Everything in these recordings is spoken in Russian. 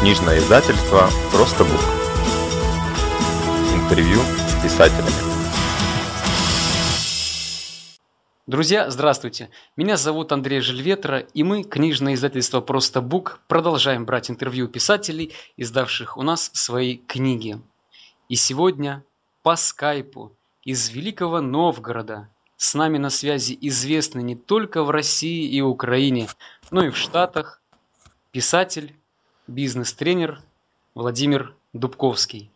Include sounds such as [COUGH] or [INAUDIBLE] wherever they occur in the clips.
Книжное издательство «Просто Бук». Интервью с писателями. Друзья, здравствуйте! Меня зовут Андрей Жильветра, и мы, книжное издательство «Просто Бук», продолжаем брать интервью писателей, издавших у нас свои книги. И сегодня по скайпу из Великого Новгорода с нами на связи известный не только в России и Украине, но и в Штатах писатель, бизнес-тренер Владимир Дубковский.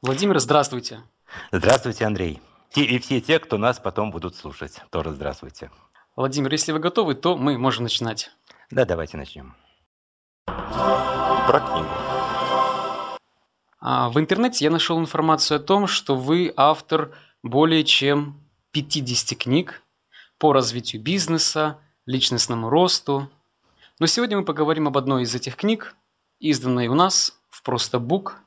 Владимир, здравствуйте. Здравствуйте, Андрей. И все те, кто нас потом будут слушать, тоже здравствуйте. Владимир, если вы готовы, то мы можем начинать. Да, давайте начнем. Про книгу. А, в интернете я нашел информацию о том, что вы автор более чем 50 книг по развитию бизнеса, личностному росту. Но сегодня мы поговорим об одной из этих книг, изданной у нас в Просто Бук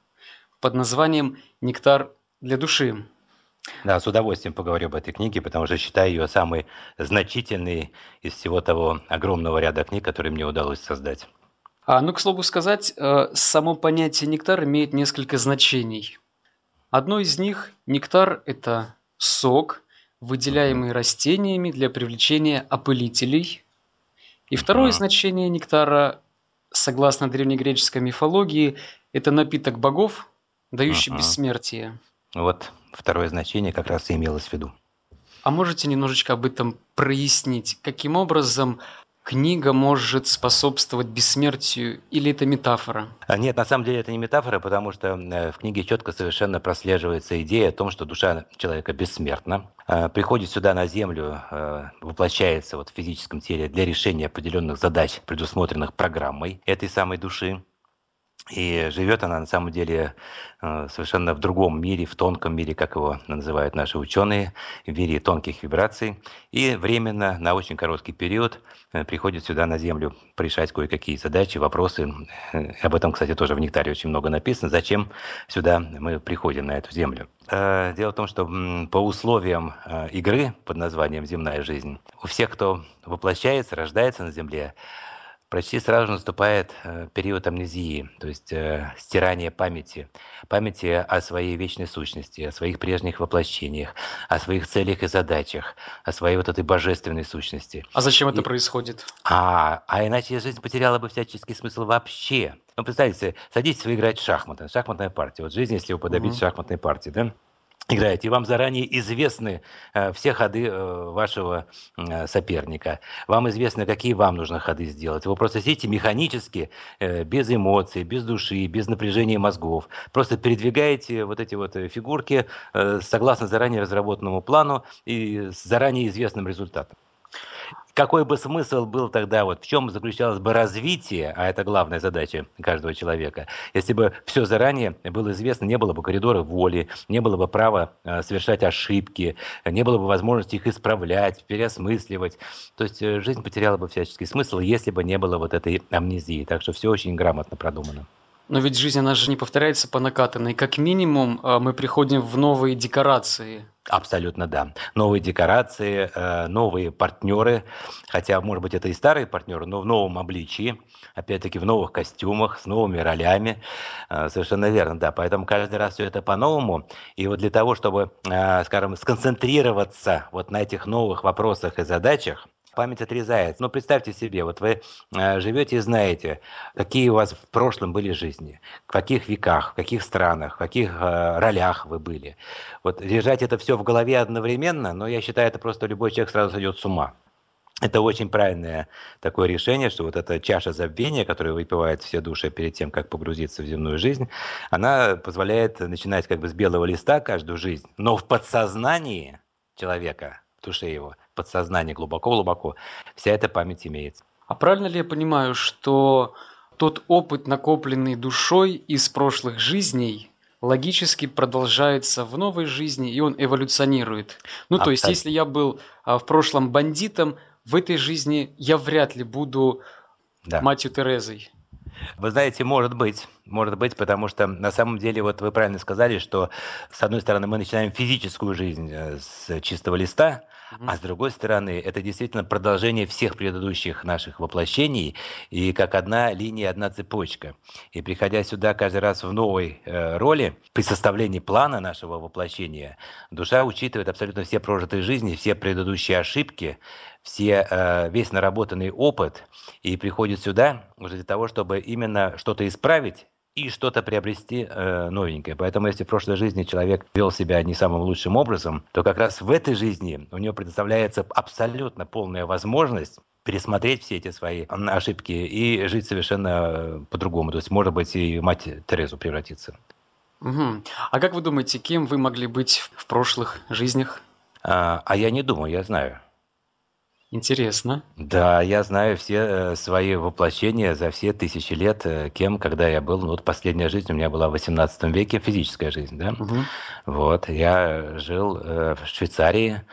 под названием «Нектар для души». Да, с удовольствием поговорю об этой книге, потому что считаю ее самой значительной из всего того огромного ряда книг, которые мне удалось создать. А, ну, к слову сказать, э, само понятие нектар имеет несколько значений. Одно из них – нектар – это сок, выделяемый растениями для привлечения опылителей. И второе значение нектара, согласно древнегреческой мифологии, это напиток богов, дающий бессмертие. Вот второе значение как раз и имелось в виду. А можете немножечко об этом прояснить? Каким образом книга может способствовать бессмертию или это метафора? А нет, на самом деле это не метафора, потому что э, в книге четко совершенно прослеживается идея о том, что душа человека бессмертна, э, приходит сюда на Землю, э, воплощается вот в физическом теле для решения определенных задач, предусмотренных программой этой самой души. И живет она на самом деле э, совершенно в другом мире, в тонком мире, как его называют наши ученые, в мире тонких вибраций. И временно, на очень короткий период, э, приходит сюда на Землю решать кое-какие задачи, вопросы. Э, об этом, кстати, тоже в «Нектаре» очень много написано. Зачем сюда мы приходим, на эту Землю? Дело в том, что по условиям игры под названием «Земная жизнь», у всех, кто воплощается, рождается на Земле, почти сразу наступает э, период амнезии, то есть э, стирание памяти, памяти о своей вечной сущности, о своих прежних воплощениях, о своих целях и задачах, о своей вот этой божественной сущности. А зачем это происходит? А, а иначе жизнь потеряла бы всяческий смысл вообще. Ну, представьте, садитесь вы играть в шахматы, шахматная партия. Вот жизнь, если вы подобить угу. шахматной партии, да? Играете, и вам заранее известны э, все ходы э, вашего э, соперника. Вам известно, какие вам нужно ходы сделать. Вы просто сидите механически, без эмоций, без души, без напряжения мозгов. Просто передвигаете вот эти вот фигурки согласно заранее разработанному плану и с заранее известным результатом какой бы смысл был тогда, вот в чем заключалось бы развитие, а это главная задача каждого человека, если бы все заранее было известно, не было бы коридора воли, не было бы права э, совершать ошибки, не было бы возможности их исправлять, переосмысливать. То есть э, жизнь потеряла бы всяческий смысл, если бы не было вот этой амнезии. Так что все очень грамотно продумано. Но ведь жизнь, она же не повторяется по накатанной. Как минимум, э, мы приходим в новые декорации. Абсолютно да. Новые декорации, э, новые партнеры, хотя, может быть, это и старые партнеры, но в новом обличии, опять-таки в новых костюмах, с новыми ролями. Э, совершенно верно, да. Поэтому каждый раз все это по-новому. И вот для того, чтобы, скажем, сконцентрироваться вот на этих новых вопросах и задачах, память отрезается. Но представьте себе, вот вы э, живете и знаете, какие у вас в прошлом были жизни, в каких веках, в каких странах, в каких э, ролях вы были. Вот держать это все в голове одновременно, но я считаю, это просто любой человек сразу сойдет с ума. Это очень правильное такое решение, что вот эта чаша забвения, которую выпивают все души перед тем, как погрузиться в земную жизнь, она позволяет начинать как бы с белого листа каждую жизнь, но в подсознании человека, в душе его, подсознании глубоко-глубоко, вся эта память имеется. А правильно ли я понимаю, что тот опыт, накопленный душой из прошлых жизней, логически продолжается в новой жизни, и он эволюционирует. Ну, Абсолютно. то есть, если я был а, в прошлом бандитом, в этой жизни я вряд ли буду да. матью Терезой. Вы знаете, может быть, Может быть, потому что на самом деле, вот вы правильно сказали, что с одной стороны мы начинаем физическую жизнь э, с чистого листа, а с другой стороны, это действительно продолжение всех предыдущих наших воплощений, и как одна линия, одна цепочка. И приходя сюда каждый раз в новой э, роли, при составлении плана нашего воплощения, душа учитывает абсолютно все прожитые жизни, все предыдущие ошибки, все, э, весь наработанный опыт, и приходит сюда уже для того, чтобы именно что-то исправить, и что-то приобрести э, новенькое. Поэтому если в прошлой жизни человек вел себя не самым лучшим образом, то как раз в этой жизни у него предоставляется абсолютно полная возможность пересмотреть все эти свои ошибки и жить совершенно э, по-другому. То есть, может быть, и мать Терезу превратиться. Угу. А как вы думаете, кем вы могли быть в прошлых жизнях? А, а я не думаю, я знаю. Интересно. Да, я знаю все э, свои воплощения за все тысячи лет, э, кем, когда я был. Ну, вот последняя жизнь у меня была в 18 веке, физическая жизнь, да. Угу. Вот, я жил э, в Швейцарии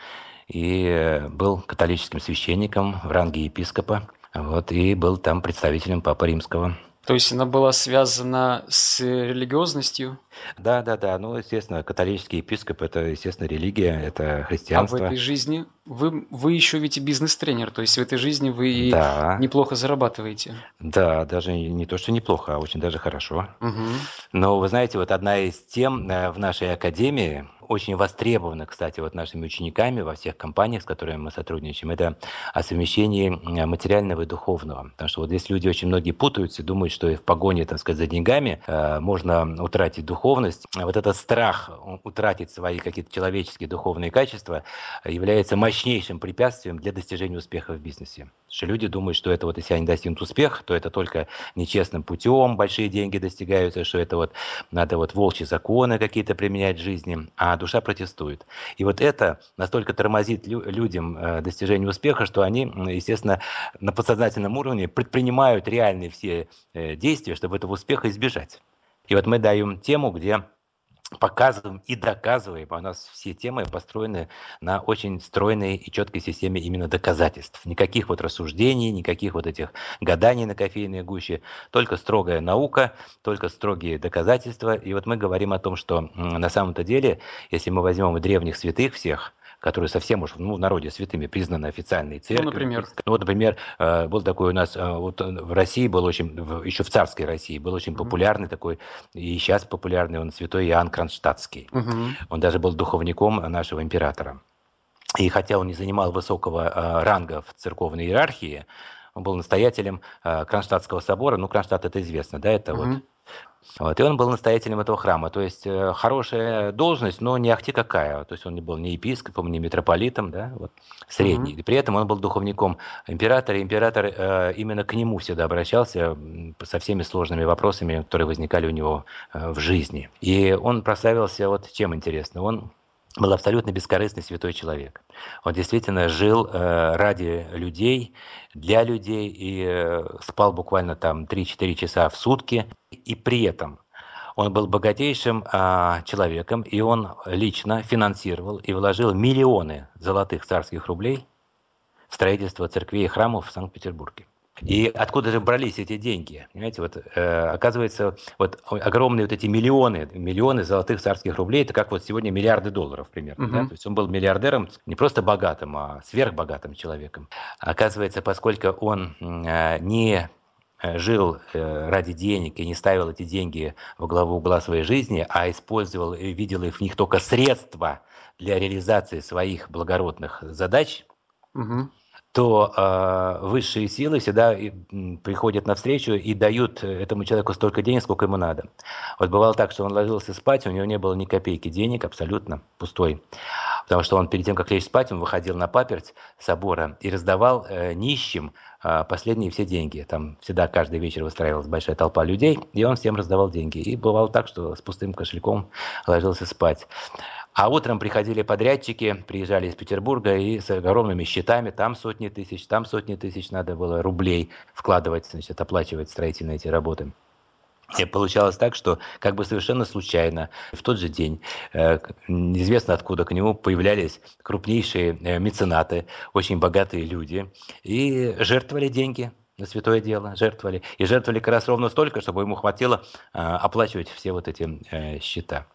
и был католическим священником в ранге епископа. Вот, и был там представителем Папы Римского. То есть она была связана с религиозностью? Да, да, да. Ну, естественно, католический епископ – это, естественно, религия, это христианство. А в этой жизни вы, вы еще ведь и бизнес-тренер, то есть в этой жизни вы да. неплохо зарабатываете. Да, даже не то, что неплохо, а очень даже хорошо. Угу. Но вы знаете, вот одна из тем э, в нашей академии, очень востребована, кстати, вот нашими учениками во всех компаниях, с которыми мы сотрудничаем, это о совмещении материального и духовного. Потому что вот здесь люди очень многие путаются, думают, что в погоне, так сказать, за деньгами э, можно утратить духовность. Вот этот страх утратить свои какие-то человеческие духовные качества является мощнейшим препятствием для достижения успеха в бизнесе. Потому что люди думают, что это вот если они достигнут успех, то это только нечестным путем большие деньги достигаются, что это вот надо вот волчьи законы какие-то применять в жизни. А душа протестует. И вот это настолько тормозит лю- людям э, достижение успеха, что они, естественно, на подсознательном уровне предпринимают реальные все э, действия, чтобы этого успеха избежать. И вот мы даем тему, где показываем и доказываем. А у нас все темы построены на очень стройной и четкой системе именно доказательств. Никаких вот рассуждений, никаких вот этих гаданий на кофейной гуще, только строгая наука, только строгие доказательства. И вот мы говорим о том, что на самом-то деле, если мы возьмем древних святых всех, которые совсем уж ну, в народе святыми признаны официальной церковью. Ну, например? Ну, вот, например, э, был такой у нас, э, вот в России был очень, еще в царской России, был очень популярный такой, и сейчас популярный он, святой Иоанн Кронштадтский. Угу. Он даже был духовником нашего императора. И хотя он не занимал высокого э, ранга в церковной иерархии, он был настоятелем Кронштадтского собора. Ну, Кронштадт это известно, да, это угу. вот вот, и он был настоятелем этого храма. То есть э, хорошая должность, но не ахти какая. То есть он не был ни епископом, ни митрополитом, да, вот, средний. Mm-hmm. При этом он был духовником императора. И император э, именно к нему всегда обращался со всеми сложными вопросами, которые возникали у него э, в жизни. И он прославился вот чем интересно. Он был абсолютно бескорыстный святой человек. Он действительно жил э, ради людей, для людей и э, спал буквально там 3-4 часа в сутки. И при этом он был богатейшим э, человеком, и он лично финансировал и вложил миллионы золотых царских рублей в строительство церквей и храмов в Санкт-Петербурге. И откуда же брались эти деньги? Понимаете, вот э, оказывается, вот огромные вот эти миллионы, миллионы золотых царских рублей, это как вот сегодня миллиарды долларов примерно. Угу. Да? То есть он был миллиардером, не просто богатым, а сверхбогатым человеком. Оказывается, поскольку он э, не э, жил э, ради денег и не ставил эти деньги в главу угла своей жизни, а использовал и видел их в них только средства для реализации своих благородных задач, угу то э, высшие силы всегда приходят навстречу и дают этому человеку столько денег, сколько ему надо. Вот бывало так, что он ложился спать, у него не было ни копейки денег, абсолютно пустой. Потому что он перед тем, как лечь спать, он выходил на паперть собора и раздавал э, нищим э, последние все деньги. Там всегда каждый вечер выстраивалась большая толпа людей, и он всем раздавал деньги. И бывало так, что с пустым кошельком ложился спать. А утром приходили подрядчики, приезжали из Петербурга и с огромными счетами, там сотни тысяч, там сотни тысяч надо было рублей вкладывать, значит, оплачивать строительные эти работы. И получалось так, что как бы совершенно случайно в тот же день, э, неизвестно откуда к нему появлялись крупнейшие э, меценаты, очень богатые люди и жертвовали деньги на святое дело, жертвовали. И жертвовали как раз ровно столько, чтобы ему хватило э, оплачивать все вот эти счета.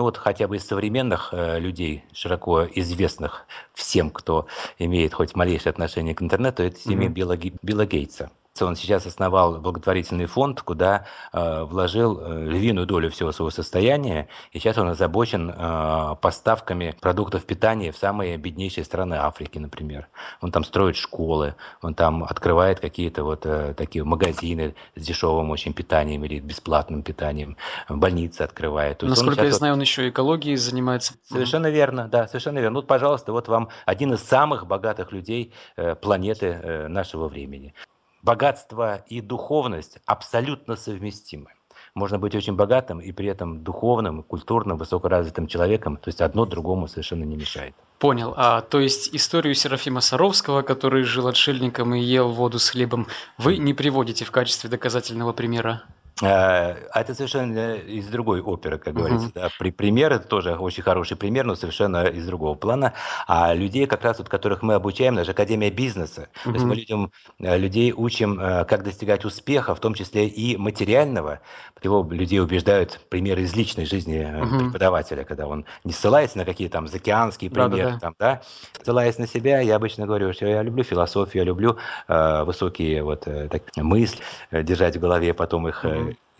Ну вот хотя бы из современных э, людей, широко известных всем, кто имеет хоть малейшее отношение к интернету, это семья mm-hmm. Билла, Билла Гейтса. Он сейчас основал благотворительный фонд, куда э, вложил э, львиную долю всего своего состояния, и сейчас он озабочен э, поставками продуктов питания в самые беднейшие страны Африки, например. Он там строит школы, он там открывает какие-то вот э, такие магазины с дешевым очень питанием или бесплатным питанием, больницы открывает. То Насколько я знаю, он еще экологией занимается. Совершенно mm-hmm. верно, да, совершенно верно. Вот, пожалуйста, вот вам один из самых богатых людей э, планеты э, нашего времени богатство и духовность абсолютно совместимы. Можно быть очень богатым и при этом духовным, культурным, высокоразвитым человеком. То есть одно другому совершенно не мешает. Понял. А, то есть историю Серафима Саровского, который жил отшельником и ел воду с хлебом, вы не приводите в качестве доказательного примера? А это совершенно из другой оперы, как говорится. Uh-huh. Да. При, пример это тоже очень хороший пример, но совершенно из другого плана. А людей, как раз вот, которых мы обучаем, наша Академия бизнеса. Uh-huh. То есть мы людям, э, людей учим, э, как достигать успеха, в том числе и материального. Его людей убеждают примеры из личной жизни uh-huh. преподавателя, когда он не ссылается на какие-то там заокеанские примеры, там, да, ссылаясь на себя, я обычно говорю, что я люблю философию, я люблю э, высокие вот э, так, мысли держать в голове, потом их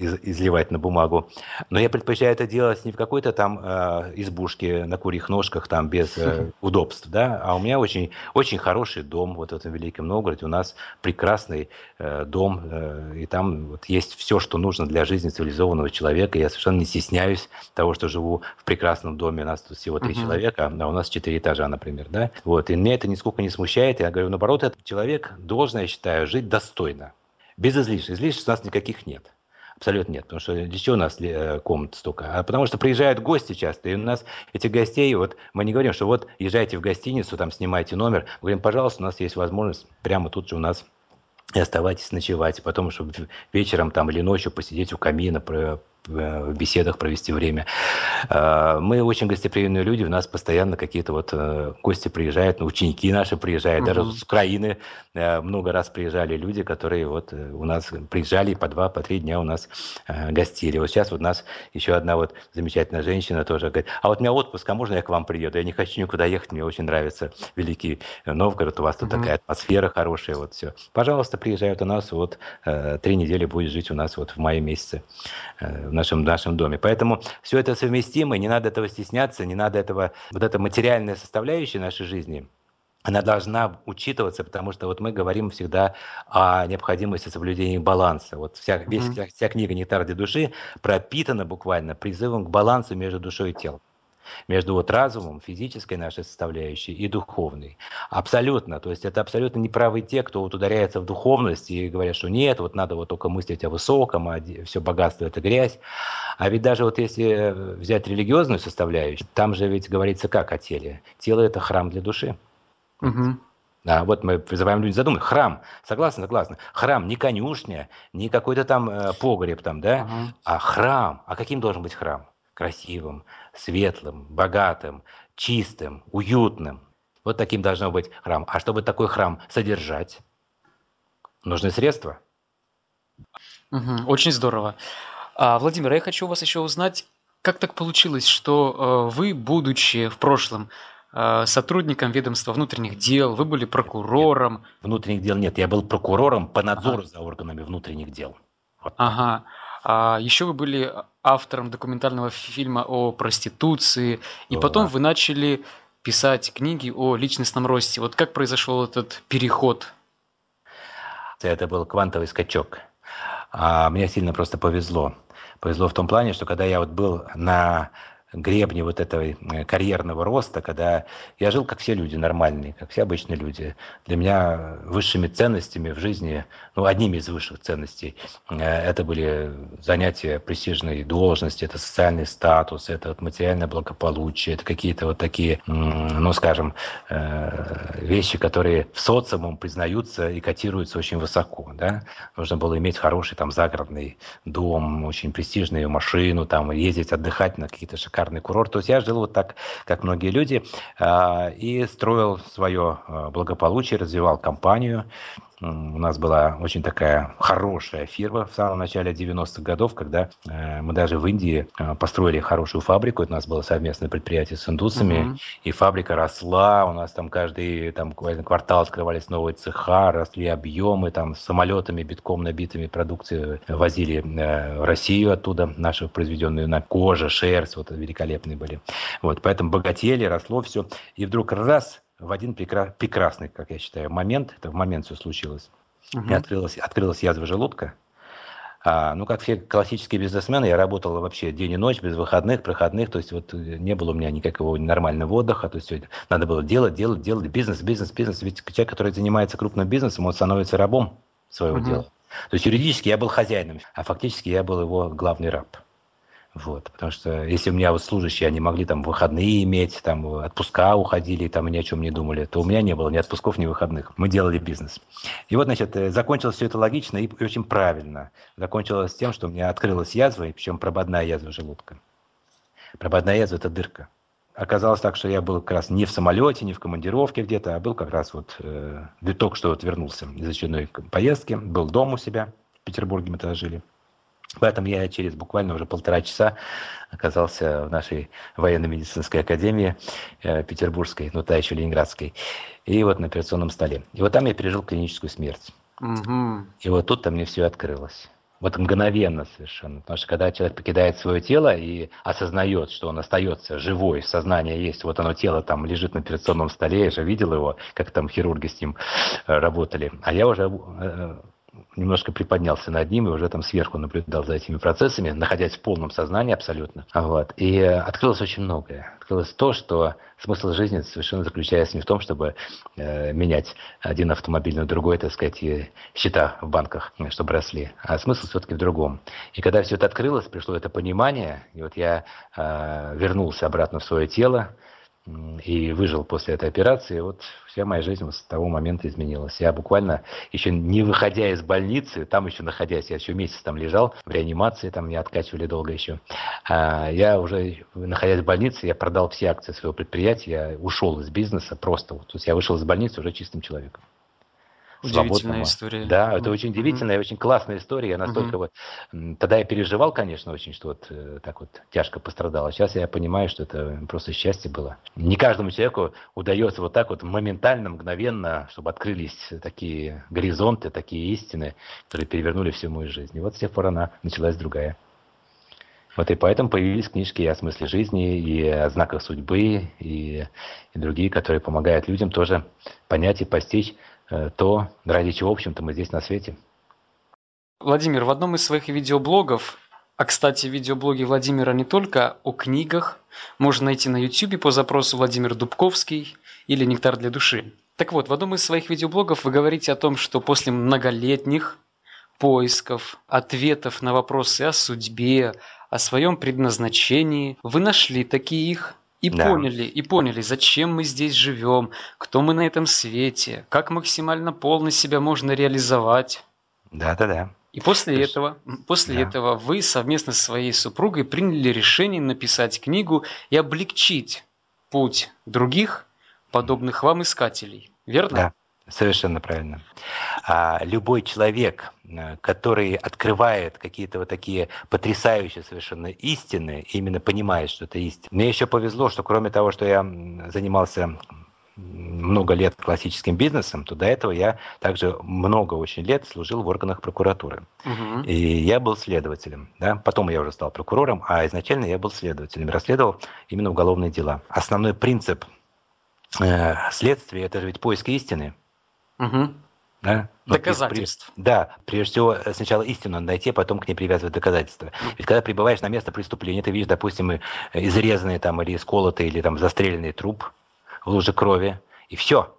из, изливать на бумагу. Но я предпочитаю это делать не в какой-то там э, избушке на курьих ножках, там без э, удобств, да, а у меня очень, очень хороший дом вот в этом Великом Новгороде. У нас прекрасный э, дом, э, и там вот есть все, что нужно для жизни цивилизованного человека. Я совершенно не стесняюсь того, что живу в прекрасном доме. У нас тут всего три uh-huh. человека, а у нас четыре этажа, например, да. Вот, и меня это нисколько не смущает. Я говорю, наоборот, этот человек должен, я считаю, жить достойно. Без излишеств. Излишеств у нас никаких нет. Абсолютно нет, потому что чего у нас э, комнат столько? А потому что приезжают гости часто, и у нас этих гостей, вот мы не говорим, что вот езжайте в гостиницу, там снимайте номер, мы говорим, пожалуйста, у нас есть возможность прямо тут же у нас и оставайтесь ночевать, потом, чтобы вечером там или ночью посидеть у камина, в беседах провести время. Э, мы очень гостеприимные люди, у нас постоянно какие-то вот э, гости приезжают, ну, ученики наши приезжают, угу. даже с Украины много раз приезжали люди, которые вот у нас приезжали по два, по три дня у нас гостили. Вот сейчас вот у нас еще одна вот замечательная женщина тоже говорит, а вот у меня отпуск, а можно я к вам приеду? Я не хочу никуда ехать, мне очень нравится Великий Новгород, у вас тут угу. такая атмосфера хорошая, вот все. Пожалуйста, приезжают у нас, вот три недели будет жить у нас вот в мае месяце в нашем, нашем доме. Поэтому все это совместимо, не надо этого стесняться, не надо этого, вот эта материальная составляющая нашей жизни, она должна учитываться, потому что вот мы говорим всегда о необходимости соблюдения баланса. Вот вся, весь, вся, вся книга «Нектар для души» пропитана буквально призывом к балансу между душой и телом между вот разумом, физической нашей составляющей и духовной. Абсолютно. То есть это абсолютно неправы те, кто вот ударяется в духовность и говорят, что нет, вот надо вот только мыслить о высоком, а все богатство это грязь. А ведь даже вот если взять религиозную составляющую, там же ведь говорится как о теле. Тело это храм для души. Угу. Да, вот мы призываем людей задумать. Храм, согласны, согласны. Храм не конюшня, не какой-то там э, погреб там, да, угу. а храм. А каким должен быть храм? Красивым, светлым, богатым, чистым, уютным. Вот таким должно быть храм. А чтобы такой храм содержать, нужны средства. Угу, очень здорово. А, Владимир, я хочу у вас еще узнать, как так получилось, что э, вы, будучи в прошлом э, сотрудником ведомства внутренних дел, вы были прокурором. Нет, внутренних дел нет, я был прокурором по надзору ага. за органами внутренних дел. Вот. Ага. А еще вы были автором документального фильма о проституции, и о. потом вы начали писать книги о личностном росте. Вот как произошел этот переход? Это был квантовый скачок. А мне сильно просто повезло. Повезло в том плане, что когда я вот был на гребне вот этого э, карьерного роста, когда я жил, как все люди нормальные, как все обычные люди. Для меня высшими ценностями в жизни, ну, одними из высших ценностей, э, это были занятия престижной должности, это социальный статус, это вот материальное благополучие, это какие-то вот такие, ну, скажем, э, вещи, которые в социумом признаются и котируются очень высоко, да. Нужно было иметь хороший там загородный дом, очень престижную машину, там, ездить отдыхать на какие-то шикарные шикарный курорт. То есть я жил вот так, как многие люди, а, и строил свое а, благополучие, развивал компанию. У нас была очень такая хорошая фирма в самом начале 90-х годов, когда э, мы даже в Индии э, построили хорошую фабрику. Это у нас было совместное предприятие с индусами, uh-huh. и фабрика росла. У нас там каждый там, квартал открывались новые цеха, росли объемы, там самолетами битком набитыми продукции возили э, в Россию оттуда, наши произведенные на коже, шерсть, вот великолепные были. Вот, поэтому богатели, росло все. И вдруг раз в один прекрасный, как я считаю, момент, это в момент все случилось, угу. и открылась, открылась язва желудка. А, ну, как все классические бизнесмены, я работал вообще день и ночь, без выходных, проходных, то есть вот не было у меня никакого нормального отдыха, то есть надо было делать, делать, делать, бизнес, бизнес, бизнес. Ведь человек, который занимается крупным бизнесом, он становится рабом своего угу. дела. То есть юридически я был хозяином, а фактически я был его главный раб. Вот, потому что если у меня вот служащие, они могли там выходные иметь, там отпуска уходили, там ни о чем не думали, то у меня не было ни отпусков, ни выходных. Мы делали бизнес. И вот, значит, э, закончилось все это логично и очень правильно. Закончилось тем, что у меня открылась язва, и причем прободная язва желудка. Прободная язва – это дырка. Оказалось так, что я был как раз не в самолете, не в командировке где-то, а был как раз вот э, только что вот вернулся из очередной поездки, был дома у себя, в Петербурге мы тогда жили. Поэтому я через буквально уже полтора часа оказался в нашей военно-медицинской академии э, петербургской, ну та еще ленинградской, и вот на операционном столе. И вот там я пережил клиническую смерть. Угу. И вот тут-то мне все открылось. Вот мгновенно совершенно. Потому что когда человек покидает свое тело и осознает, что он остается живой, сознание есть, вот оно тело там лежит на операционном столе, я же видел его, как там хирурги с ним э, работали. А я уже э, немножко приподнялся над ним и уже там сверху наблюдал за этими процессами, находясь в полном сознании абсолютно. Вот. И открылось очень многое. Открылось то, что смысл жизни совершенно заключается не в том, чтобы э, менять один автомобиль на другой, так сказать, и счета в банках, чтобы росли, а смысл все-таки в другом. И когда все это открылось, пришло это понимание, и вот я э, вернулся обратно в свое тело, и выжил после этой операции, вот вся моя жизнь с того момента изменилась. Я буквально, еще не выходя из больницы, там еще находясь, я еще месяц там лежал, в реанимации, там меня откачивали долго еще, а, я уже, находясь в больнице, я продал все акции своего предприятия, я ушел из бизнеса просто. То есть я вышел из больницы уже чистым человеком. Удивительная история. Да, это очень удивительная, mm-hmm. очень классная история. Я настолько mm-hmm. вот... Тогда я переживал, конечно, очень, что вот э, так вот тяжко пострадал. А сейчас я понимаю, что это просто счастье было. Не каждому человеку удается вот так вот моментально, мгновенно, чтобы открылись такие горизонты, такие истины, которые перевернули всю мою жизнь. И вот с тех пор она началась другая. Вот и поэтому появились книжки и о смысле жизни, и о знаках судьбы, и, и другие, которые помогают людям тоже понять и постичь то, ради чего, в общем-то, мы здесь на свете. Владимир, в одном из своих видеоблогов, а, кстати, видеоблоги Владимира не только о книгах, можно найти на YouTube по запросу Владимир Дубковский или «Нектар для души». Так вот, в одном из своих видеоблогов вы говорите о том, что после многолетних поисков, ответов на вопросы о судьбе, о своем предназначении, вы нашли такие их и да. поняли, и поняли, зачем мы здесь живем, кто мы на этом свете, как максимально полно себя можно реализовать. Да, да, да. И после То этого, после да. этого вы совместно со своей супругой приняли решение написать книгу и облегчить путь других подобных вам искателей. Верно? Да. Совершенно правильно. А любой человек, э, который открывает какие-то вот такие потрясающие совершенно истины, именно понимает, что это истина. Мне еще повезло, что кроме того, что я занимался много лет классическим бизнесом, то до этого я также много очень лет служил в органах прокуратуры. Угу. И я был следователем. Да? Потом я уже стал прокурором, а изначально я был следователем, расследовал именно уголовные дела. Основной принцип э, следствия – это же ведь поиск истины. Угу. Да? Но Доказательств. При, да, прежде всего э, сначала истину надо найти, а потом к ней привязывать доказательства. Ведь когда прибываешь на место преступления, ты видишь, допустим, изрезанный там или исколотый, или там застреленный труп в луже крови, и все.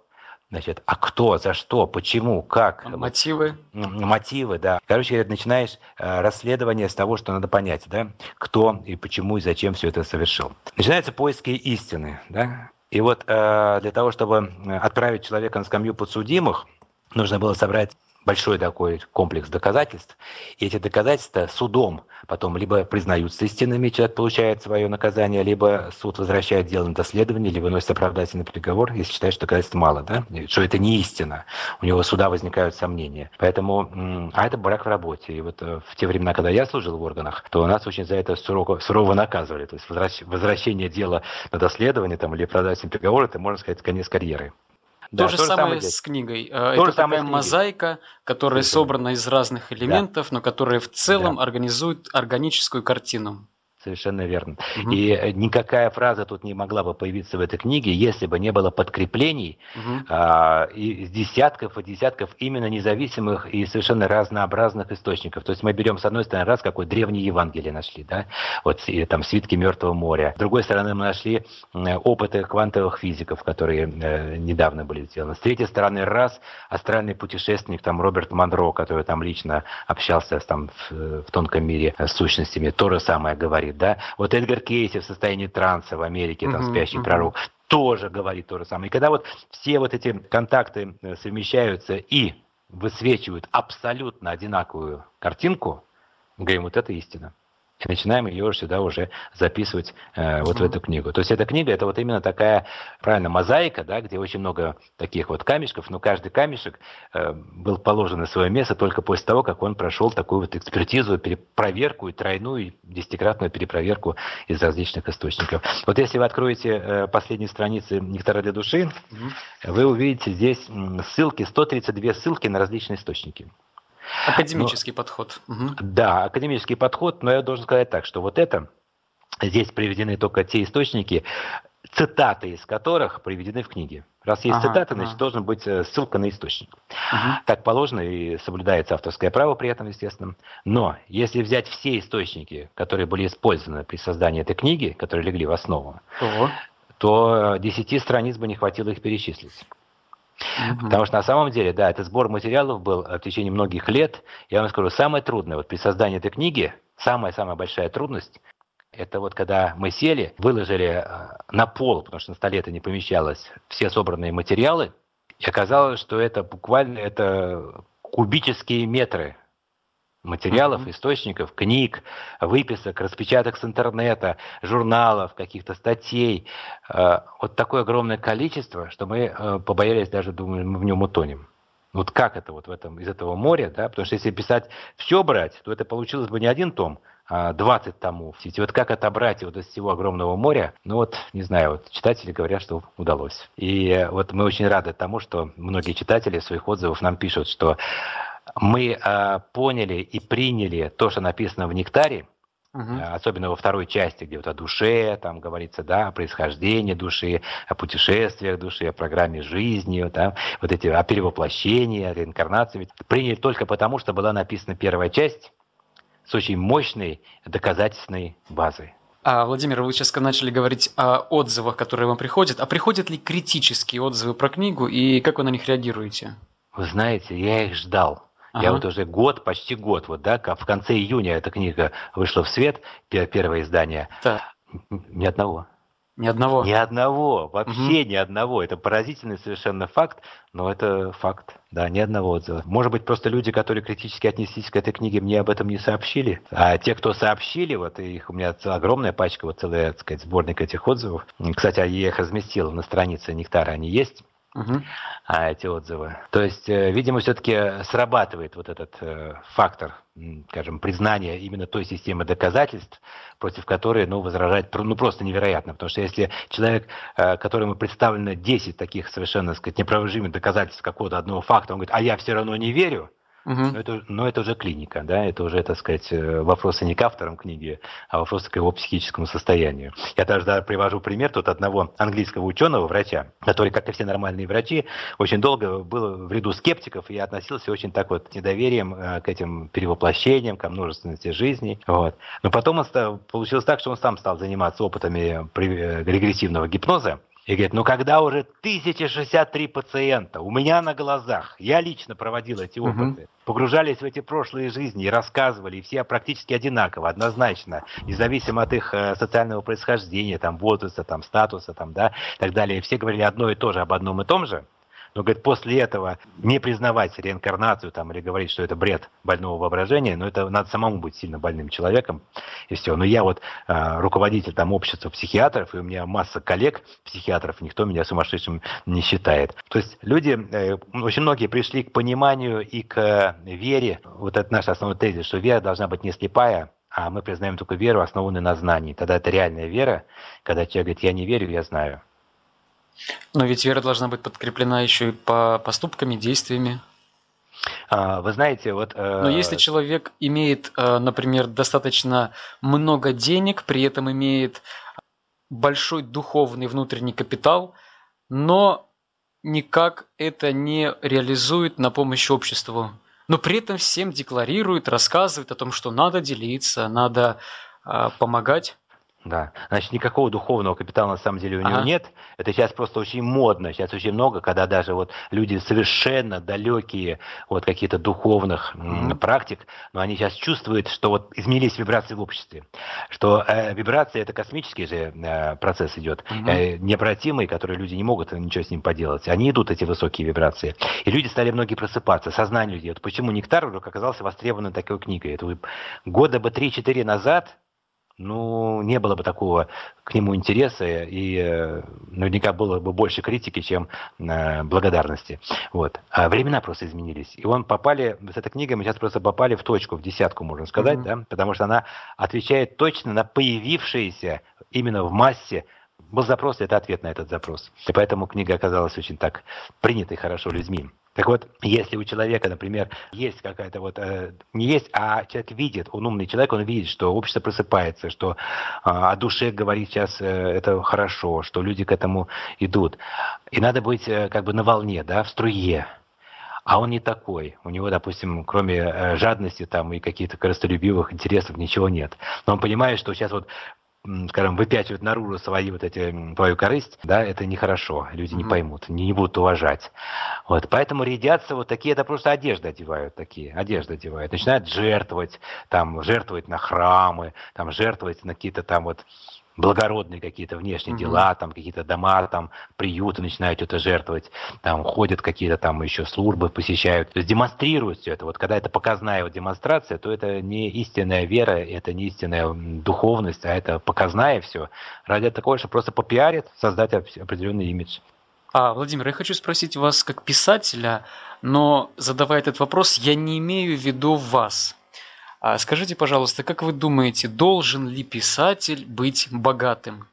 Значит, а кто, за что, почему, как? Мотивы. Мотивы, да. Короче начинаешь э, расследование с того, что надо понять, да, кто и почему и зачем все это совершил. Начинаются поиски истины, да. И вот э, для того, чтобы отправить человека на скамью подсудимых, нужно было собрать большой такой комплекс доказательств, и эти доказательства судом потом либо признаются истинными, человек получает свое наказание, либо суд возвращает дело на доследование, либо выносит оправдательный приговор, если считает, что доказательств мало, да, что это не истина. У него суда возникают сомнения. Поэтому, а это брак в работе. И вот э, в те времена, когда я служил в органах, то нас очень за это сурово, сурово наказывали. То есть возвращение дела на доследование там, или оправдательный приговор, это, можно сказать, конец карьеры. Да, то, же то же самое, с книгой. Э, то Это такая мозаика, которая собрана из разных элементов, да. но которая в целом да. организует органическую картину. Совершенно верно. Угу. И э, никакая фраза тут не могла бы появиться в этой книге, если бы не было подкреплений угу. а, из десятков и десятков именно независимых и совершенно разнообразных источников. То есть мы берем, с одной стороны, раз какой древний Евангелие нашли, да, вот и, там свитки Мертвого моря. С другой стороны, мы нашли опыты квантовых физиков, которые э, недавно были сделаны. С третьей стороны, раз астральный путешественник, там Роберт Монро, который там лично общался там в, в тонком мире с сущностями, то же самое говорит говорит, да. Вот Эдгар Кейси в состоянии транса в Америке, там, спящий uh-huh. пророк, тоже говорит то же самое. И когда вот все вот эти контакты э, совмещаются и высвечивают абсолютно одинаковую картинку, мы говорим, вот это истина и начинаем ее сюда уже записывать э, вот в эту книгу. То есть эта книга это вот именно такая, правильно, мозаика, да, где очень много таких вот камешков, но каждый камешек э, был положен на свое место только после того, как он прошел такую вот экспертизу, перепроверку и тройную, и десятикратную перепроверку из различных источников. Вот если вы откроете э, последние страницы «Нектара для души», угу. вы увидите здесь ссылки, 132 ссылки на различные источники. Академический но, подход. Угу. Да, академический подход, но я должен сказать так, что вот это, здесь приведены только те источники, цитаты из которых приведены в книге. Раз есть ага, цитаты, ага. значит, должен быть э, ссылка на источник. Угу. Так положено и соблюдается авторское право при этом, естественно. Но если взять все источники, которые были использованы при создании этой книги, которые легли в основу, Ого. то 10 страниц бы не хватило их перечислить. Угу. Потому что на самом деле, да, это сбор материалов был в течение многих лет. Я вам скажу, самое трудное вот при создании этой книги, самая-самая большая трудность, это вот когда мы сели, выложили э, на пол, потому что на столе это не помещалось, все собранные материалы, и оказалось, что это буквально это кубические метры материалов, источников, книг, выписок, распечаток с интернета, журналов, каких-то статей. Э, вот такое огромное количество, что мы э, побоялись даже, думаю, мы в нем утонем. Вот как это вот в этом, из этого моря, да? Потому что если писать все брать, то это получилось бы не один том, а 20 томов. И вот как отобрать вот из всего огромного моря, ну вот, не знаю, вот читатели говорят, что удалось. И вот мы очень рады тому, что многие читатели своих отзывов нам пишут, что мы э, поняли и приняли то, что написано в «Нектаре», Угу. Особенно во второй части, где вот о душе, там говорится, да, о происхождении души, о путешествиях души, о программе жизни, да, вот эти, о перевоплощении, о реинкарнации. Приняли только потому, что была написана первая часть с очень мощной доказательственной базой. А, Владимир, вы сейчас начали говорить о отзывах, которые вам приходят. А приходят ли критические отзывы про книгу и как вы на них реагируете? Вы знаете, я их ждал. Ага. Я вот уже год, почти год, вот, да, в конце июня эта книга вышла в свет, первое издание. Да. Ни одного. Ни одного. Ни одного, вообще угу. ни одного. Это поразительный совершенно факт, но это факт, да, ни одного отзыва. Может быть, просто люди, которые критически отнеслись к этой книге, мне об этом не сообщили. А те, кто сообщили, вот их у меня огромная пачка, вот целая, так сказать, сборник этих отзывов. Кстати, я их разместил на странице Нектара, они есть угу. а, эти отзывы. То есть, э, видимо, все-таки срабатывает вот этот э, фактор, скажем, признания именно той системы доказательств, против которой, ну, возражать, ну, просто невероятно. Потому что если человек, э, которому представлено 10 таких совершенно, так сказать, неопровержимых доказательств какого-то одного факта, он говорит, а я все равно не верю, Угу. Но, это, но это уже клиника, да, это уже, так сказать, э, вопросы не к авторам книги, а вопросы к его психическому состоянию. Я даже да, привожу пример тут одного английского ученого, врача, который, как и все нормальные врачи, очень долго был в ряду скептиков и относился очень так вот недоверием э, к этим перевоплощениям, к множественности жизней. Вот. Но потом он стал, получилось так, что он сам стал заниматься опытами э, регрессивного гипноза, и говорит, ну когда уже 1063 пациента у меня на глазах, я лично проводил эти опыты, угу. погружались в эти прошлые жизни и рассказывали, и все практически одинаково, однозначно, независимо от их э, социального происхождения, там, возраста, там, статуса, там, да, и так далее. Все говорили одно и то же об одном и том же, Но, говорит, после этого не признавать реинкарнацию там, или говорить, что это бред больного воображения, но это надо самому быть сильно больным человеком, и все. Но я вот э, руководитель там общества психиатров, и у меня масса коллег психиатров, никто меня сумасшедшим не считает. То есть люди, э, очень многие пришли к пониманию и к вере, вот это наш основной тезис, что вера должна быть не слепая, а мы признаем только веру, основанную на знании. Тогда это реальная вера, когда человек говорит, я не верю, я знаю. Но ведь вера должна быть подкреплена еще и по поступками, действиями. А, вы знаете, вот... Э, Но если человек имеет, э, например, достаточно много денег, при этом имеет большой духовный внутренний капитал, но никак это не реализует на помощь обществу, но при этом всем декларирует, рассказывает о том, что надо делиться, надо э, помогать. Да, значит, никакого духовного капитала на самом деле у него ага. нет. Это сейчас просто очень модно. Сейчас очень много, когда даже вот люди совершенно далекие от каких-то духовных mm-hmm. практик, но они сейчас чувствуют, что вот изменились вибрации в обществе. Что э, вибрации это космический же э, процесс идет, mm-hmm. э, необратимый, который люди не могут ничего с ним поделать. Они идут, эти высокие вибрации. И люди стали многие просыпаться, сознание людей. Вот почему Нектар вдруг оказался востребованной такой книгой. Это года бы 3-4 назад ну, не было бы такого к нему интереса, и э, наверняка было бы больше критики, чем э, благодарности. Вот. А времена просто изменились. И он попали, с этой книгой мы сейчас просто попали в точку, в десятку, можно сказать, mm-hmm. да, потому что она отвечает точно на появившиеся именно в массе был запрос, это ответ на этот запрос. И поэтому книга оказалась очень так принятой хорошо людьми. Так вот, если у человека, например, есть какая-то вот, э, не есть, а человек видит, он умный человек, он видит, что общество просыпается, что э, о душе говорит сейчас э, это хорошо, что люди к этому идут. И надо быть э, как бы на волне, да, в струе. А он не такой. У него, допустим, кроме э, жадности там и каких-то корыстолюбивых интересов ничего нет. Но он понимает, что сейчас вот скажем, выпячивать наружу свои вот эти, твою корысть, да, это нехорошо, люди не поймут, не, не будут уважать. Вот, поэтому рядятся вот такие, это просто одежды одевают такие, одежды одевают, начинают жертвовать, там, жертвовать на храмы, там, жертвовать на какие-то там вот благородные какие-то внешние mm-hmm. дела, там какие-то дома, там приюты начинают это жертвовать, там ходят какие-то там еще службы посещают, то есть демонстрируют все это. Вот когда это показная вот демонстрация, то это не истинная вера, это не истинная духовность, а это показная все. Ради такого, что просто попиарит, создать определенный имидж. А, Владимир, я хочу спросить вас как писателя, но задавая этот вопрос, я не имею в виду вас. А скажите, пожалуйста, как вы думаете, должен ли писатель быть богатым?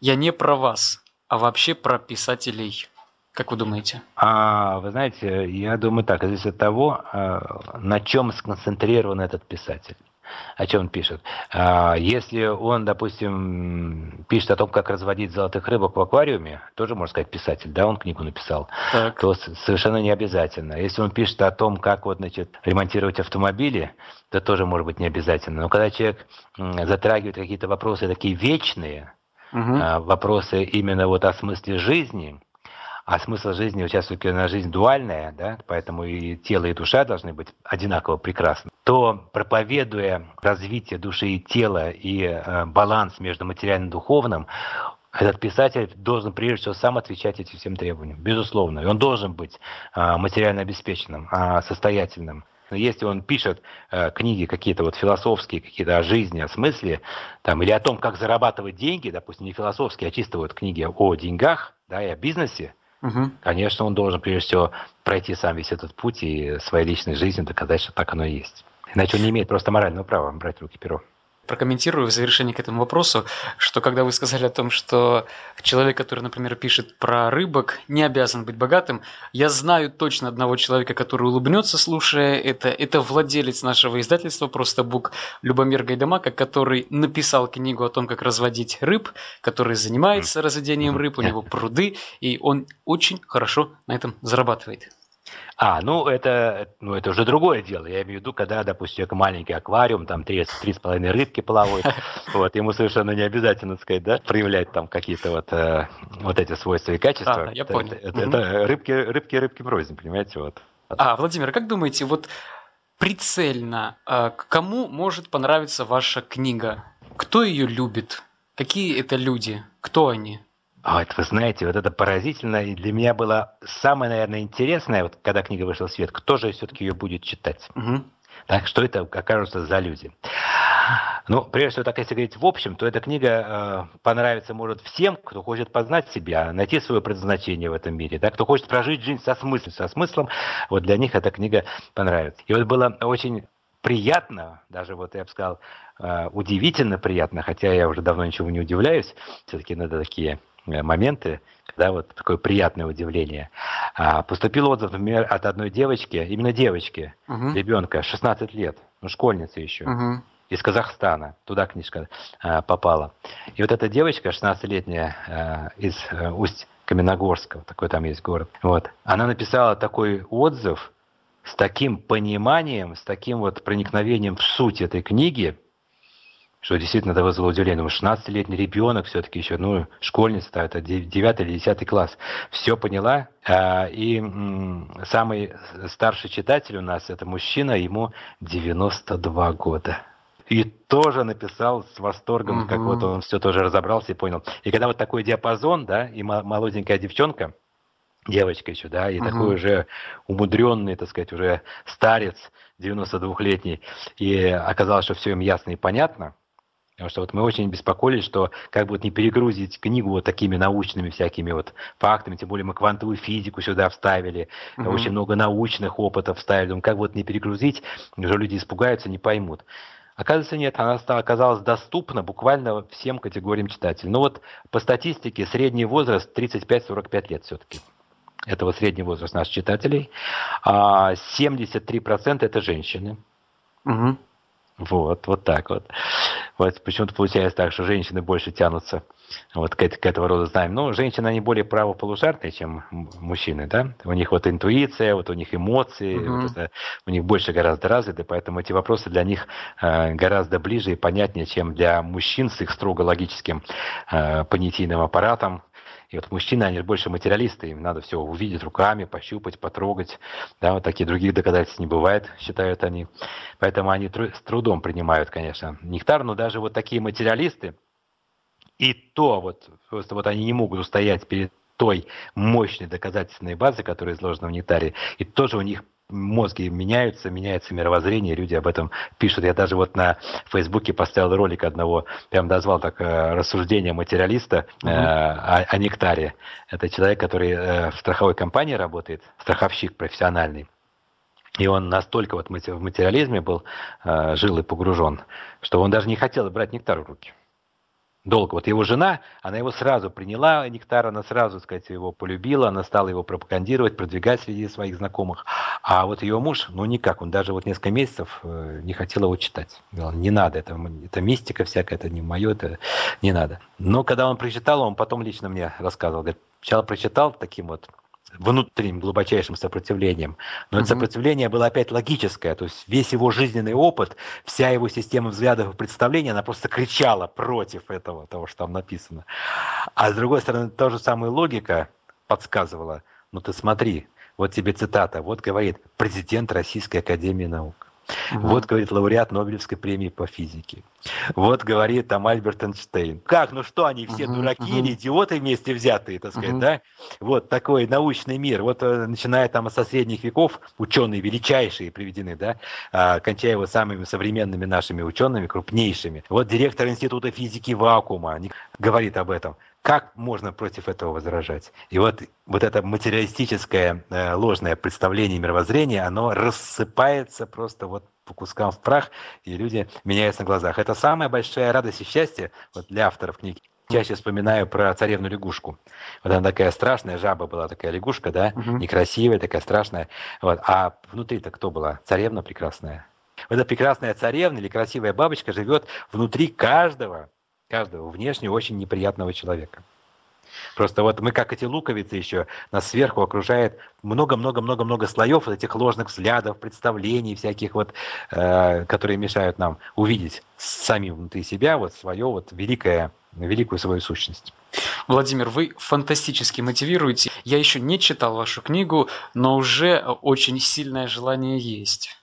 Я не про вас, а вообще про писателей. Как вы думаете? А, вы знаете, я думаю так, зависит от того, а, на чем сконцентрирован этот писатель о чем он пишет. А, если он, допустим, пишет о том, как разводить золотых рыбок в аквариуме, тоже, можно сказать, писатель, да, он книгу написал, так. то совершенно не обязательно. Если он пишет о том, как вот, значит, ремонтировать автомобили, то тоже может быть не обязательно. Но когда человек затрагивает какие-то вопросы такие вечные, угу. вопросы именно вот о смысле жизни, а смысл жизни, вот сейчас все-таки жизнь дуальная, да, поэтому и тело, и душа должны быть одинаково прекрасны, то проповедуя развитие души и тела и э, баланс между материальным и духовным, этот писатель должен прежде всего сам отвечать этим всем требованиям, безусловно. И он должен быть э, материально обеспеченным, э, состоятельным. Но если он пишет э, книги какие-то вот философские, какие-то о жизни, о смысле, там, или о том, как зарабатывать деньги, допустим, не философские, а чисто вот книги о деньгах, да, и о бизнесе, Конечно, он должен прежде всего пройти сам весь этот путь и своей личной жизнью доказать, что так оно и есть. Иначе он не имеет просто морального права брать руки перо прокомментирую в завершении к этому вопросу, что когда вы сказали о том, что человек, который, например, пишет про рыбок, не обязан быть богатым, я знаю точно одного человека, который улыбнется, слушая это. Это владелец нашего издательства «Просто Бук» Любомир Гайдамака, который написал книгу о том, как разводить рыб, который занимается разведением рыб, у него пруды, и он очень хорошо на этом зарабатывает. А, ну это, ну это уже другое дело. Я имею в виду, когда, допустим, маленький аквариум, там три, три с половиной рыбки плавают, [LAUGHS] вот, ему совершенно не обязательно, сказать, да, проявлять там какие-то вот, э, вот эти свойства и качества. А, я понял. Это, это, это рыбки, рыбки, рыбки рознь, понимаете, вот. А, Владимир, как думаете, вот прицельно, э, кому может понравиться ваша книга? Кто ее любит? Какие это люди? Кто они? А вот вы знаете, вот это поразительно, и для меня было самое, наверное, интересное, вот когда книга вышла в свет, кто же все-таки ее будет читать. Угу. Так, что это окажутся за люди. Ну, прежде всего, так если говорить в общем, то эта книга э, понравится, может, всем, кто хочет познать себя, найти свое предназначение в этом мире, да, кто хочет прожить жизнь со смыслом, со смыслом, вот для них эта книга понравится. И вот было очень приятно, даже вот я бы сказал, э, удивительно приятно, хотя я уже давно ничего не удивляюсь, все-таки надо такие моменты, когда вот такое приятное удивление. А, поступил отзыв, например, от одной девочки, именно девочки, угу. ребенка, 16 лет, ну, школьница еще, угу. из Казахстана, туда книжка а, попала. И вот эта девочка, 16-летняя, а, из а, Усть-Каменогорска, такой там есть город, вот, она написала такой отзыв с таким пониманием, с таким вот проникновением в суть этой книги, что действительно это вызвало удивление. Ну, 16-летний ребенок все-таки еще, ну, школьница, да, это 9 или 10 класс. Все поняла. А, и самый старший читатель у нас, это мужчина, ему 92 года. И тоже написал с восторгом, угу. как вот он все тоже разобрался и понял. И когда вот такой диапазон, да, и молоденькая девчонка, девочка еще, да, и угу. такой уже умудренный, так сказать, уже старец 92-летний, и оказалось, что все им ясно и понятно, Потому что вот мы очень беспокоились, что как бы вот не перегрузить книгу вот такими научными всякими вот фактами, тем более мы квантовую физику сюда вставили, mm-hmm. очень много научных опытов вставили, Думаю, как вот не перегрузить, уже люди испугаются, не поймут. Оказывается, нет, она оказалась доступна буквально всем категориям читателей. Ну вот по статистике средний возраст 35-45 лет все-таки. Это вот средний возраст наших читателей. А 73% это женщины. Угу. Вот, вот так вот. Вот почему-то получается так, что женщины больше тянутся вот к, к этого рода знаем. Но женщины, они более правополушарные, чем мужчины, да? У них вот интуиция, вот у них эмоции, угу. вот это, у них больше гораздо развиты, поэтому эти вопросы для них э, гораздо ближе и понятнее, чем для мужчин с их строго логическим э, понятийным аппаратом, и вот мужчины, они больше материалисты, им надо все увидеть руками, пощупать, потрогать. Да, вот таких других доказательств не бывает, считают они. Поэтому они с трудом принимают, конечно, нектар, но даже вот такие материалисты, и то вот, просто вот они не могут устоять перед той мощной доказательственной базой, которая изложена в нектаре, и тоже у них мозги меняются, меняется мировоззрение, люди об этом пишут. Я даже вот на Фейсбуке поставил ролик одного, прям дозвал так э, рассуждение материалиста угу. о, о нектаре. Это человек, который э, в страховой компании работает, страховщик профессиональный. И он настолько вот в материализме был, жил и погружен, что он даже не хотел брать нектар в руки долго. Вот его жена, она его сразу приняла, нектар, она сразу, сказать, его полюбила, она стала его пропагандировать, продвигать среди своих знакомых. А вот ее муж, ну никак, он даже вот несколько месяцев э, не хотел его читать. Говорил, не надо, это, это мистика всякая, это не мое, это не надо. Но когда он прочитал, он потом лично мне рассказывал, говорит, сначала прочитал таким вот внутренним глубочайшим сопротивлением. Но это сопротивление было опять логическое, то есть весь его жизненный опыт, вся его система взглядов и представлений, она просто кричала против этого, того, что там написано. А с другой стороны, та же самая логика подсказывала, ну ты смотри, вот тебе цитата, вот говорит президент Российской Академии Наук. Угу. Вот, говорит, лауреат Нобелевской премии по физике. Вот, говорит там Альберт Эйнштейн. Как, ну что, они все угу, дураки угу. или идиоты вместе взятые, так сказать, угу. да? Вот такой научный мир. Вот э, начиная там со средних веков, ученые величайшие приведены, да, а, кончая его самыми современными нашими учеными, крупнейшими. Вот директор Института физики вакуума говорит об этом. Как можно против этого возражать? И вот, вот это материалистическое э, ложное представление мировоззрения, оно рассыпается просто вот по кускам в прах, и люди меняются на глазах. Это самая большая радость и счастье вот для авторов книги. Чаще вспоминаю про царевну лягушку. Вот она такая страшная, жаба была такая лягушка, да, угу. некрасивая, такая страшная. Вот. А внутри-то кто была? Царевна прекрасная. Вот эта прекрасная царевна или красивая бабочка живет внутри каждого каждого внешне очень неприятного человека. Просто вот мы, как эти луковицы еще, нас сверху окружает много-много-много-много слоев вот этих ложных взглядов, представлений всяких вот, э, которые мешают нам увидеть сами внутри себя вот свое вот великое, великую свою сущность. Владимир, вы фантастически мотивируете. Я еще не читал вашу книгу, но уже очень сильное желание есть.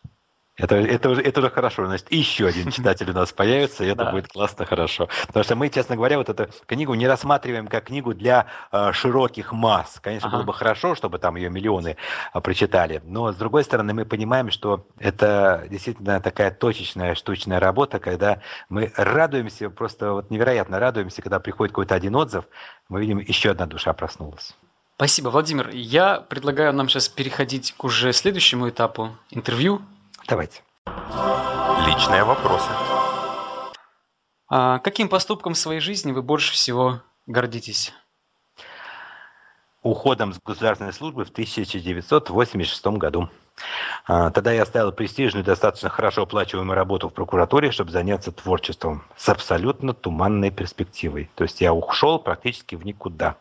Это, это, уже, это уже хорошо. Значит, еще один [LAUGHS] читатель у нас появится, и это Да. будет классно хорошо. Потому что мы, честно говоря, вот эту книгу не рассматриваем как книгу для э, широких масс. Конечно, Ага. было бы хорошо, чтобы там ее миллионы э, прочитали. Но, с другой стороны, мы понимаем, что это действительно такая точечная, штучная работа, когда мы радуемся, просто вот невероятно радуемся, когда приходит какой-то один отзыв, мы видим, еще одна душа проснулась. Спасибо, Владимир. Я предлагаю нам сейчас переходить к уже следующему этапу интервью. Давайте. Личные вопросы. А каким поступком в своей жизни вы больше всего гордитесь? уходом с государственной службы в 1986 году. А, Тогда я оставил престижную, достаточно хорошо оплачиваемую работу в прокуратуре, чтобы заняться творчеством с абсолютно туманной перспективой. То есть я ушел практически в никуда.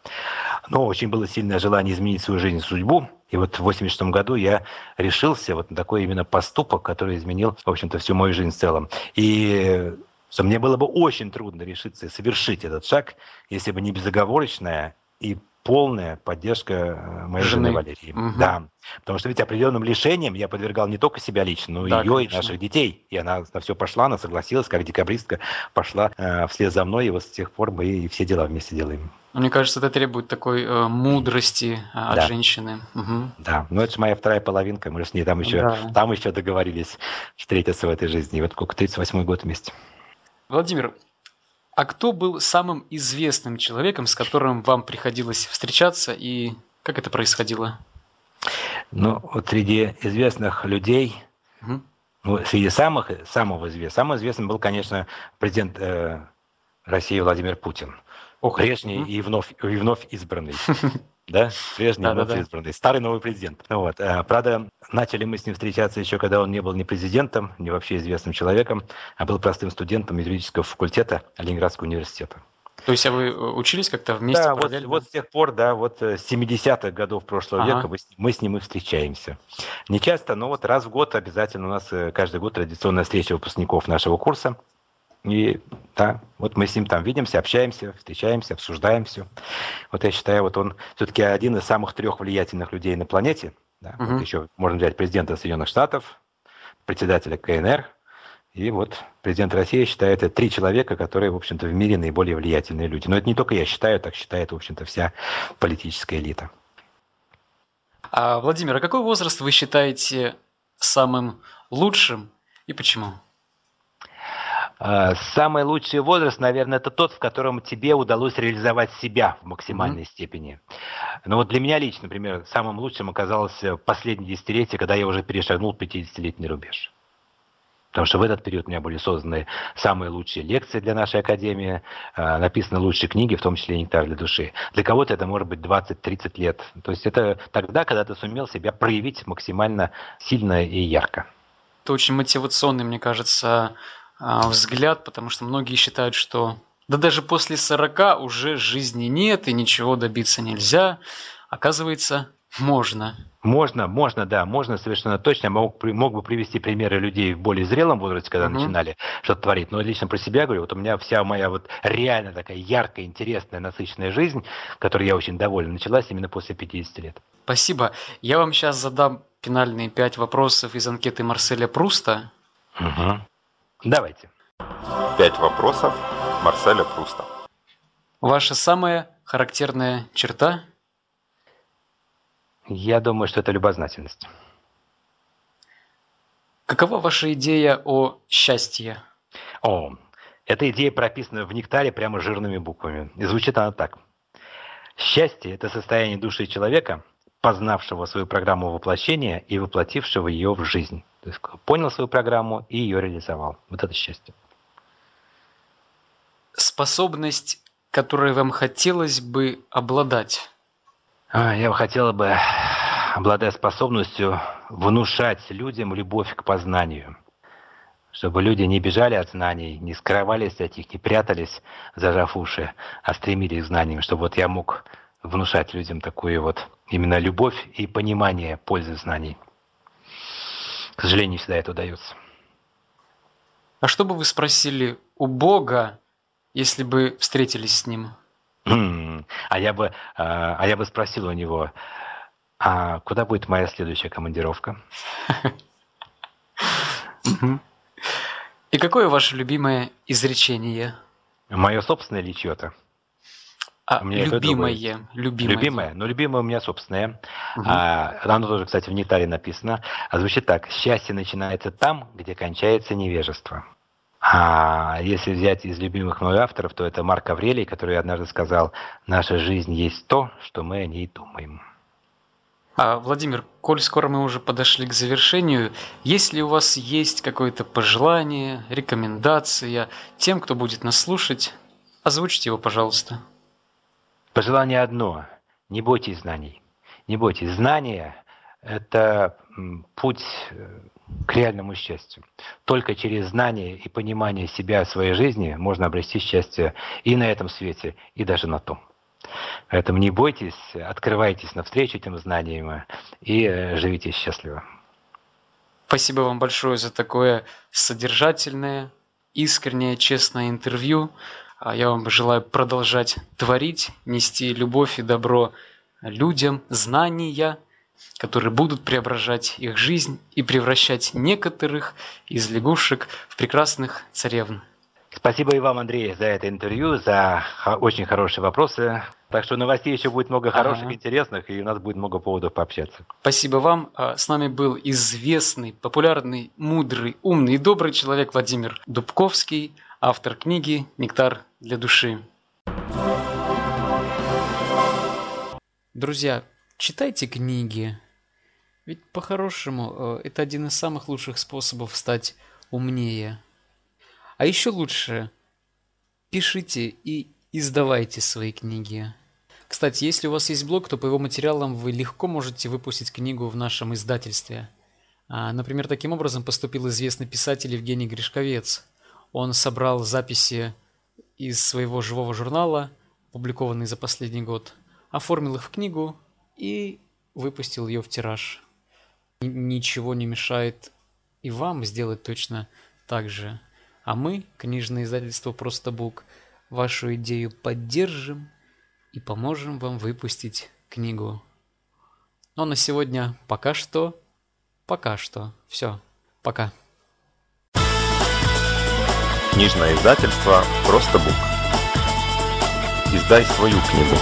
Но очень было сильное желание изменить свою жизнь и судьбу. И вот в 86 году я решился вот на такой именно поступок, который изменил, в общем-то, всю мою жизнь в целом. И что мне было бы очень трудно решиться и совершить этот шаг, если бы не безоговорочная и полная поддержка э, моей жены, Жены. Валерии. Мгм. Да. Потому что ведь определенным лишением я подвергал не только себя лично, но и Да, ее, и конечно. наших детей. И она на все пошла, она согласилась, как декабристка, пошла э, вслед за мной, и вот с тех пор мы и все дела вместе делаем. Ну, Мне кажется, это требует такой э, мудрости э, от Да. женщины. Мгм. Да, но это же моя вторая половинка, мы же с ней там еще, Да. там еще договорились встретиться в этой жизни. И вот сколько, 38 год вместе. Владимир, а кто был самым известным человеком, с которым вам приходилось встречаться, и как это происходило? Ну, вот среди известных людей, Мгм. ну, среди самых, самого известного, самым известным был, конечно, президент э, России Владимир Путин. Ох, Прежний мгм. и вновь, и вновь избранный. [LAUGHS] Да, прежний и вновь Да-да-да. избранный. Старый новый президент. Вот. а, Правда, начали мы с ним встречаться еще, когда он не был ни президентом, ни вообще известным человеком, а был простым студентом юридического факультета Ленинградского университета. То есть, а вы э, учились как-то вместе да, вот, параллельно? вот с тех пор, да, вот э, с 70-х годов прошлого Ага. века мы с, мы с ним и встречаемся. Не часто, но вот раз в год обязательно у нас э, каждый год традиционная встреча выпускников нашего курса. И да, вот мы с ним там видимся, общаемся, встречаемся, обсуждаем все. Вот я считаю, вот он все-таки один из самых трех влиятельных людей на планете. Да. Мгм. Вот еще можно взять президента Соединенных Штатов, председателя КНР, и вот президент России считает это три человека, которые, в общем-то, в мире наиболее влиятельные люди. Но это не только я считаю, так считает, в общем-то, вся политическая элита. А, Владимир, а какой возраст вы считаете самым лучшим и почему? А, Самый лучший возраст, наверное, это тот, в котором тебе удалось реализовать себя в максимальной степени. Но вот для меня лично, например, самым лучшим оказалось последнее десятилетие, когда я уже перешагнул 50-летний рубеж. Потому что в этот период у меня были созданы самые лучшие лекции для нашей академии, э, написаны лучшие книги, в том числе «Нектар для души». Для кого-то это может быть 20-30 лет. То есть это тогда, когда ты сумел себя проявить максимально сильно и ярко. Это очень мотивационный, мне кажется, а, взгляд, потому что многие считают, что да даже после 40 уже жизни нет и ничего добиться нельзя. Оказывается, можно. Можно, можно, да, можно совершенно точно. Мог, мог бы привести примеры людей в более зрелом возрасте, когда Мгм. начинали что-то творить. Но лично про себя говорю, вот у меня вся моя вот реально такая яркая, интересная, насыщенная жизнь, которой я очень доволен, началась именно после 50 лет. Спасибо. Я вам сейчас задам финальные пять вопросов из анкеты Марселя Пруста. Мгм. Давайте. Пять вопросов Марселя Пруста. Ваша самая характерная черта? Я думаю, что это любознательность. Какова ваша идея о счастье? О, эта идея прописана в нектаре прямо жирными буквами. И звучит она так. Счастье – это состояние души человека, познавшего свою программу воплощения и воплотившего ее в жизнь. То есть понял свою программу и ее реализовал. Вот это счастье. Способность, которой вам хотелось бы обладать? А, Я бы хотела бы, обладая способностью, внушать людям любовь к познанию. Чтобы люди не бежали от знаний, не скрывались от них, не прятались, зажав уши, а стремились к знаниям. Чтобы вот я мог внушать людям такую вот именно любовь и понимание пользы знаний. К сожалению, не всегда это удается. А что бы вы спросили у Бога, если бы встретились с Ним? М, А я бы, а а я бы спросил у него, а куда будет моя следующая командировка? И какое ваше любимое изречение? Мое собственное или чье-то? А, любимое, любимое. Любимое? Ну, любимое у меня собственное. Угу. А, оно тоже, кстати, в Нектаре написано. А звучит так. Счастье начинается там, где кончается невежество. А если взять из любимых мной авторов, то это Марк Аврелий, который однажды сказал, наша жизнь есть то, что мы о ней думаем. А, Владимир, коль скоро мы уже подошли к завершению, если у вас есть какое-то пожелание, рекомендация тем, кто будет нас слушать, озвучьте его, пожалуйста. Пожелание одно. Не бойтесь знаний. Не бойтесь. Знания – это путь э, к реальному счастью. Только через знание и понимание себя, своей жизни можно обрести счастье и на этом свете, и даже на том. Поэтому не бойтесь, открывайтесь навстречу этим знаниям и э, живите счастливо. Спасибо вам большое за такое содержательное, искреннее, честное интервью. А я вам желаю продолжать творить, нести любовь и добро людям, знания, которые будут преображать их жизнь и превращать некоторых из лягушек в прекрасных царевн. Спасибо и вам, Андрей, за это интервью, за очень хорошие вопросы. Так что новостей еще будет много хороших, ага. интересных, и у нас будет много поводов пообщаться. Спасибо вам. А, с нами был известный, популярный, мудрый, умный и добрый человек Владимир Дубковский, автор книги «Нектар для души». Друзья, читайте книги. Ведь по-хорошему э, это один из самых лучших способов стать умнее. А еще лучше пишите и издавайте свои книги. Кстати, если у вас есть блог, то по его материалам вы легко можете выпустить книгу в нашем издательстве. А, например, таким образом поступил известный писатель Евгений Гришковец. Он собрал записи из своего живого журнала, публикованные за последний год, оформил их в книгу и выпустил ее в тираж. Ничего не мешает и вам сделать точно так же. А мы, книжное издательство «Просто Бук», вашу идею поддержим и поможем вам выпустить книгу. Но на сегодня пока что, пока что. Все, пока. Книжное издательство «Просто Бук». Издай свою книгу.